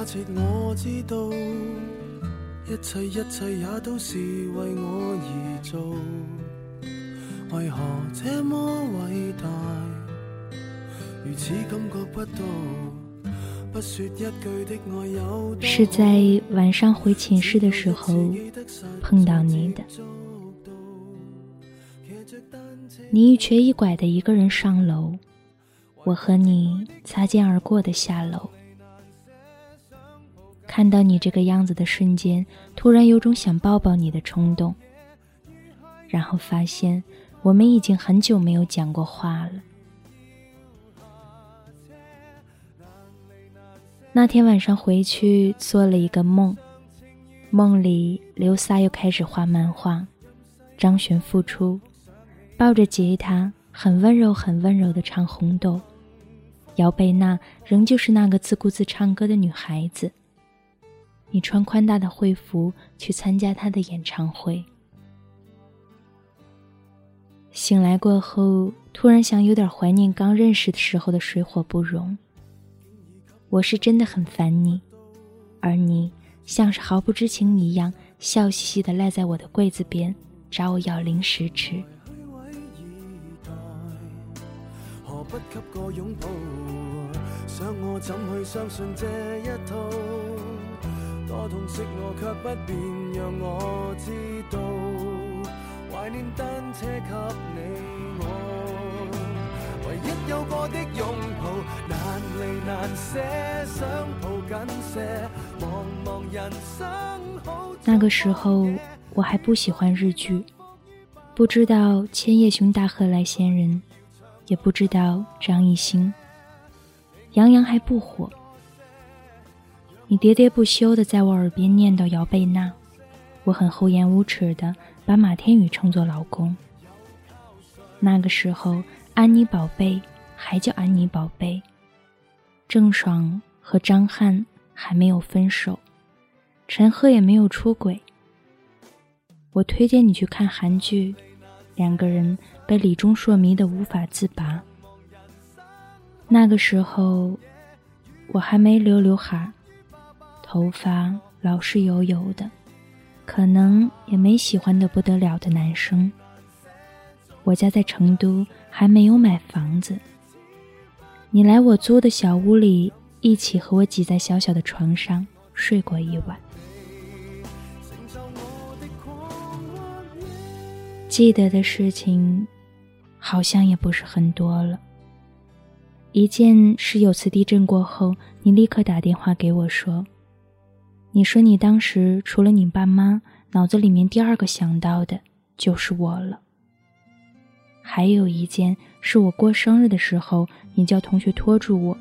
我知道，一切一切也都是为我而做。为何这么伟大？如此感觉不到，是在晚上回寝室的时候碰到你的。你一瘸一拐的一个人上楼，我和你擦肩而过的下楼。看到你这个样子的瞬间，突然有种想抱抱你的冲动。然后发现我们已经很久没有讲过话了。那天晚上回去做了一个梦，梦里刘萨又开始画漫画，张悬复出。抱着吉他，很温柔、很温柔的唱《红豆》。姚贝娜仍旧是那个自顾自唱歌的女孩子。你穿宽大的会服去参加他的演唱会。醒来过后，突然想有点怀念刚认识的时候的水火不容。我是真的很烦你，而你像是毫不知情一样，笑嘻嘻的赖在我的柜子边，找我要零食吃。不给个拥抱，想我怎去相信这一套？多痛惜我，却不便让我知道。怀念单车给你我，唯一有过的拥抱，难离难舍，想抱紧些，茫茫人生好。那个时候我还不喜欢日剧，不知道千叶雄大贺来仙人。也不知道张艺兴、杨洋还不火。你喋喋不休的在我耳边念叨姚贝娜，我很厚颜无耻的把马天宇称作老公。那个时候，安妮宝贝还叫安妮宝贝，郑爽和张翰还没有分手，陈赫也没有出轨。我推荐你去看韩剧，两个人。被李钟硕迷得无法自拔。那个时候，我还没留刘海，头发老是油油的，可能也没喜欢的不得了的男生。我家在成都，还没有买房子。你来我租的小屋里，一起和我挤在小小的床上睡过一晚。记得的事情。好像也不是很多了。一件是有次地震过后，你立刻打电话给我说：“你说你当时除了你爸妈，脑子里面第二个想到的就是我了。”还有一件是我过生日的时候，你叫同学拖住我，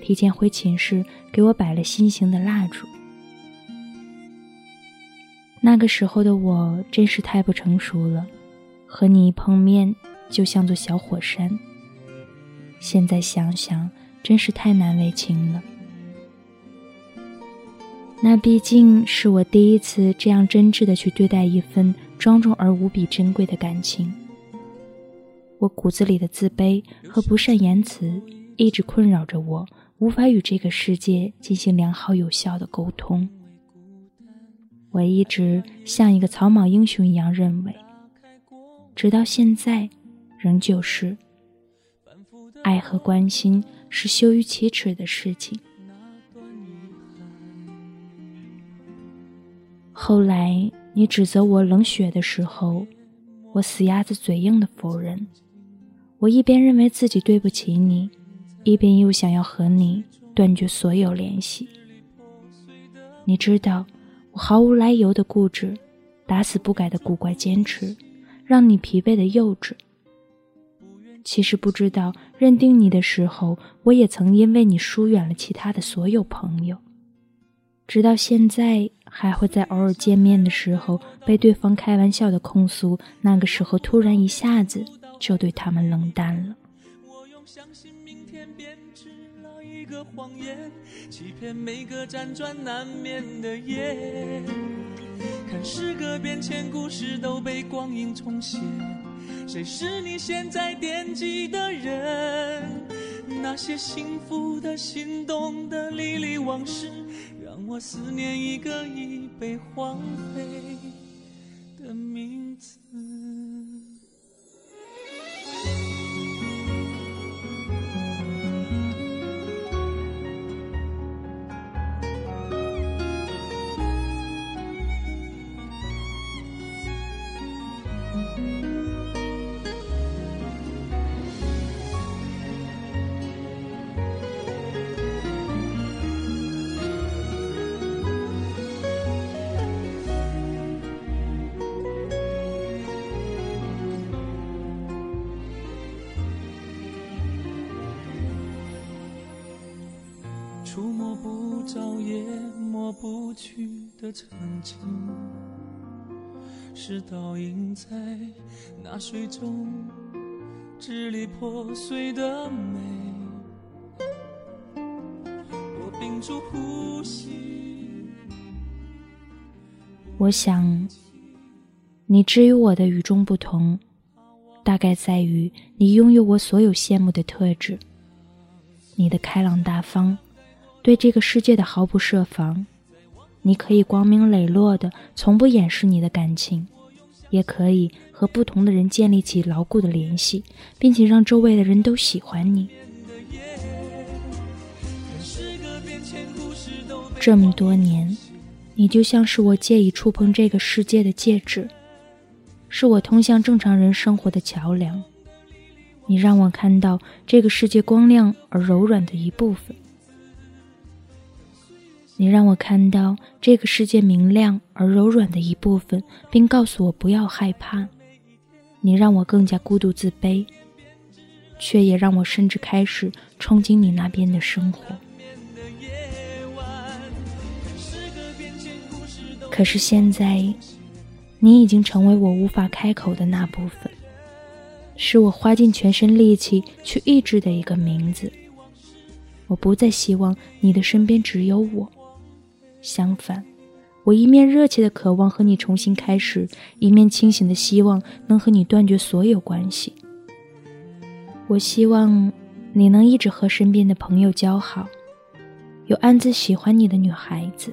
提前回寝室给我摆了心形的蜡烛。那个时候的我真是太不成熟了，和你一碰面。就像座小火山。现在想想，真是太难为情了。那毕竟是我第一次这样真挚的去对待一份庄重而无比珍贵的感情。我骨子里的自卑和不善言辞一直困扰着我，无法与这个世界进行良好有效的沟通。我一直像一个草莽英雄一样认为，直到现在。仍旧是，爱和关心是羞于启齿的事情。后来你指责我冷血的时候，我死鸭子嘴硬的否认。我一边认为自己对不起你，一边又想要和你断绝所有联系。你知道，我毫无来由的固执，打死不改的古怪坚持，让你疲惫的幼稚。其实不知道，认定你的时候，我也曾因为你疏远了其他的所有朋友，直到现在还会在偶尔见面的时候被对方开玩笑的控诉，那个时候突然一下子就对他们冷淡了。我用相信明天编织了一个谎言，欺骗每个辗转难眠的夜，看时隔变迁，故事都被光阴重写。谁是你现在惦记的人？那些幸福的、心动的、历历往事，我思念一个已被荒废。触摸不着也抹不去的曾经，是倒映在那水中支离破碎的美。我屏住呼吸。我想，你之于我的与众不同，大概在于你拥有我所有羡慕的特质。你的开朗大方。对这个世界的毫不设防，你可以光明磊落的，从不掩饰你的感情，也可以和不同的人建立起牢固的联系，并且让周围的人都喜欢你。这么多年，你就像是我借以触碰这个世界的戒指，是我通向正常人生活的桥梁。你让我看到这个世界光亮而柔软的一部分。你让我看到这个世界明亮而柔软的一部分，并告诉我不要害怕。你让我更加孤独自卑，却也让我甚至开始憧憬你那边的生活。可是现在，你已经成为我无法开口的那部分，是我花尽全身力气去抑制的一个名字。我不再希望你的身边只有我。相反，我一面热切的渴望和你重新开始，一面清醒的希望能和你断绝所有关系。我希望你能一直和身边的朋友交好，有暗自喜欢你的女孩子，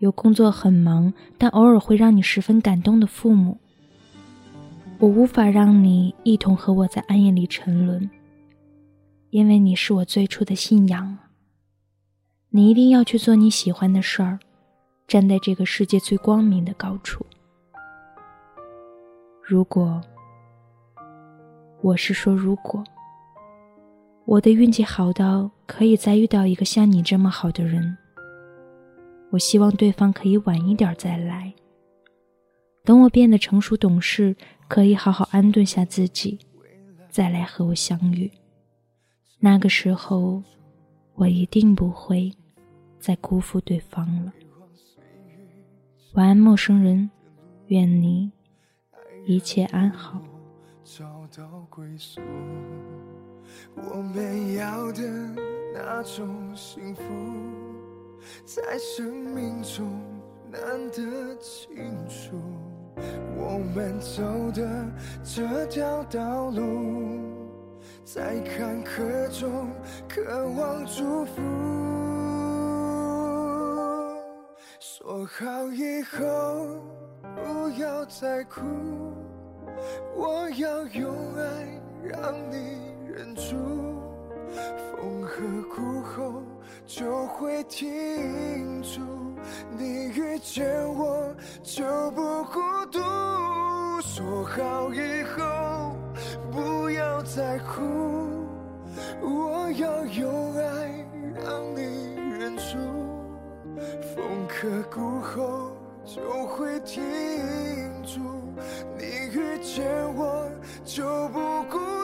有工作很忙但偶尔会让你十分感动的父母。我无法让你一同和我在暗夜里沉沦，因为你是我最初的信仰。你一定要去做你喜欢的事儿，站在这个世界最光明的高处。如果，我是说如果，我的运气好到可以再遇到一个像你这么好的人，我希望对方可以晚一点再来。等我变得成熟懂事，可以好好安顿下自己，再来和我相遇。那个时候，我一定不会。再辜负对方了。晚安，陌生人，愿你一切安好。找到归宿，我们要的那种幸福，在生命中难得清楚。我们走的这条道路，在坎坷中渴望祝福。说好以后不要再哭，我要用爱让你忍住，风和谷后就会停住，你遇见我就不孤独。说好以后不要再哭，我要用爱让你。风刻骨后就会停住，你遇见我就不孤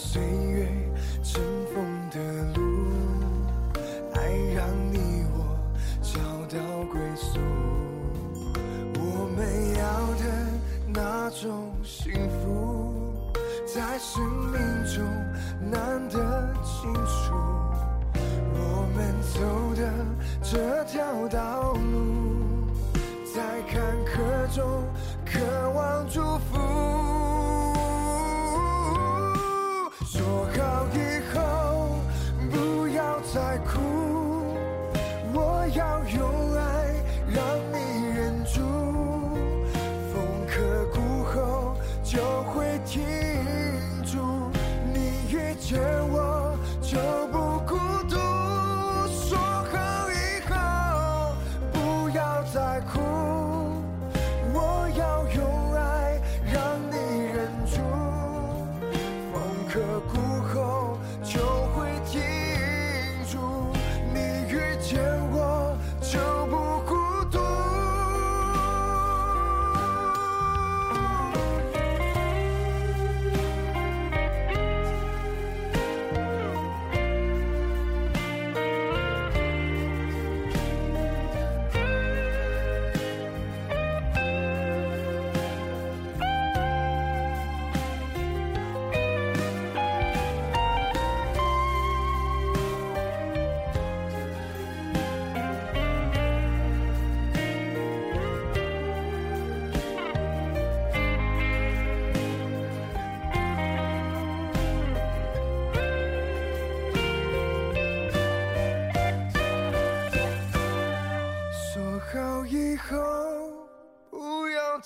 岁月尘封的路，爱让你我找到归宿。我们要的那种幸福，在生命中难得清楚。我们走的这条道路，在坎坷中渴望祝福。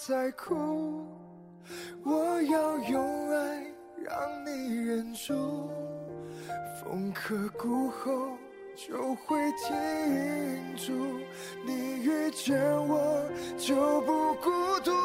在哭，我要用爱让你忍住，风刻骨后就会停住，你遇见我就不孤独。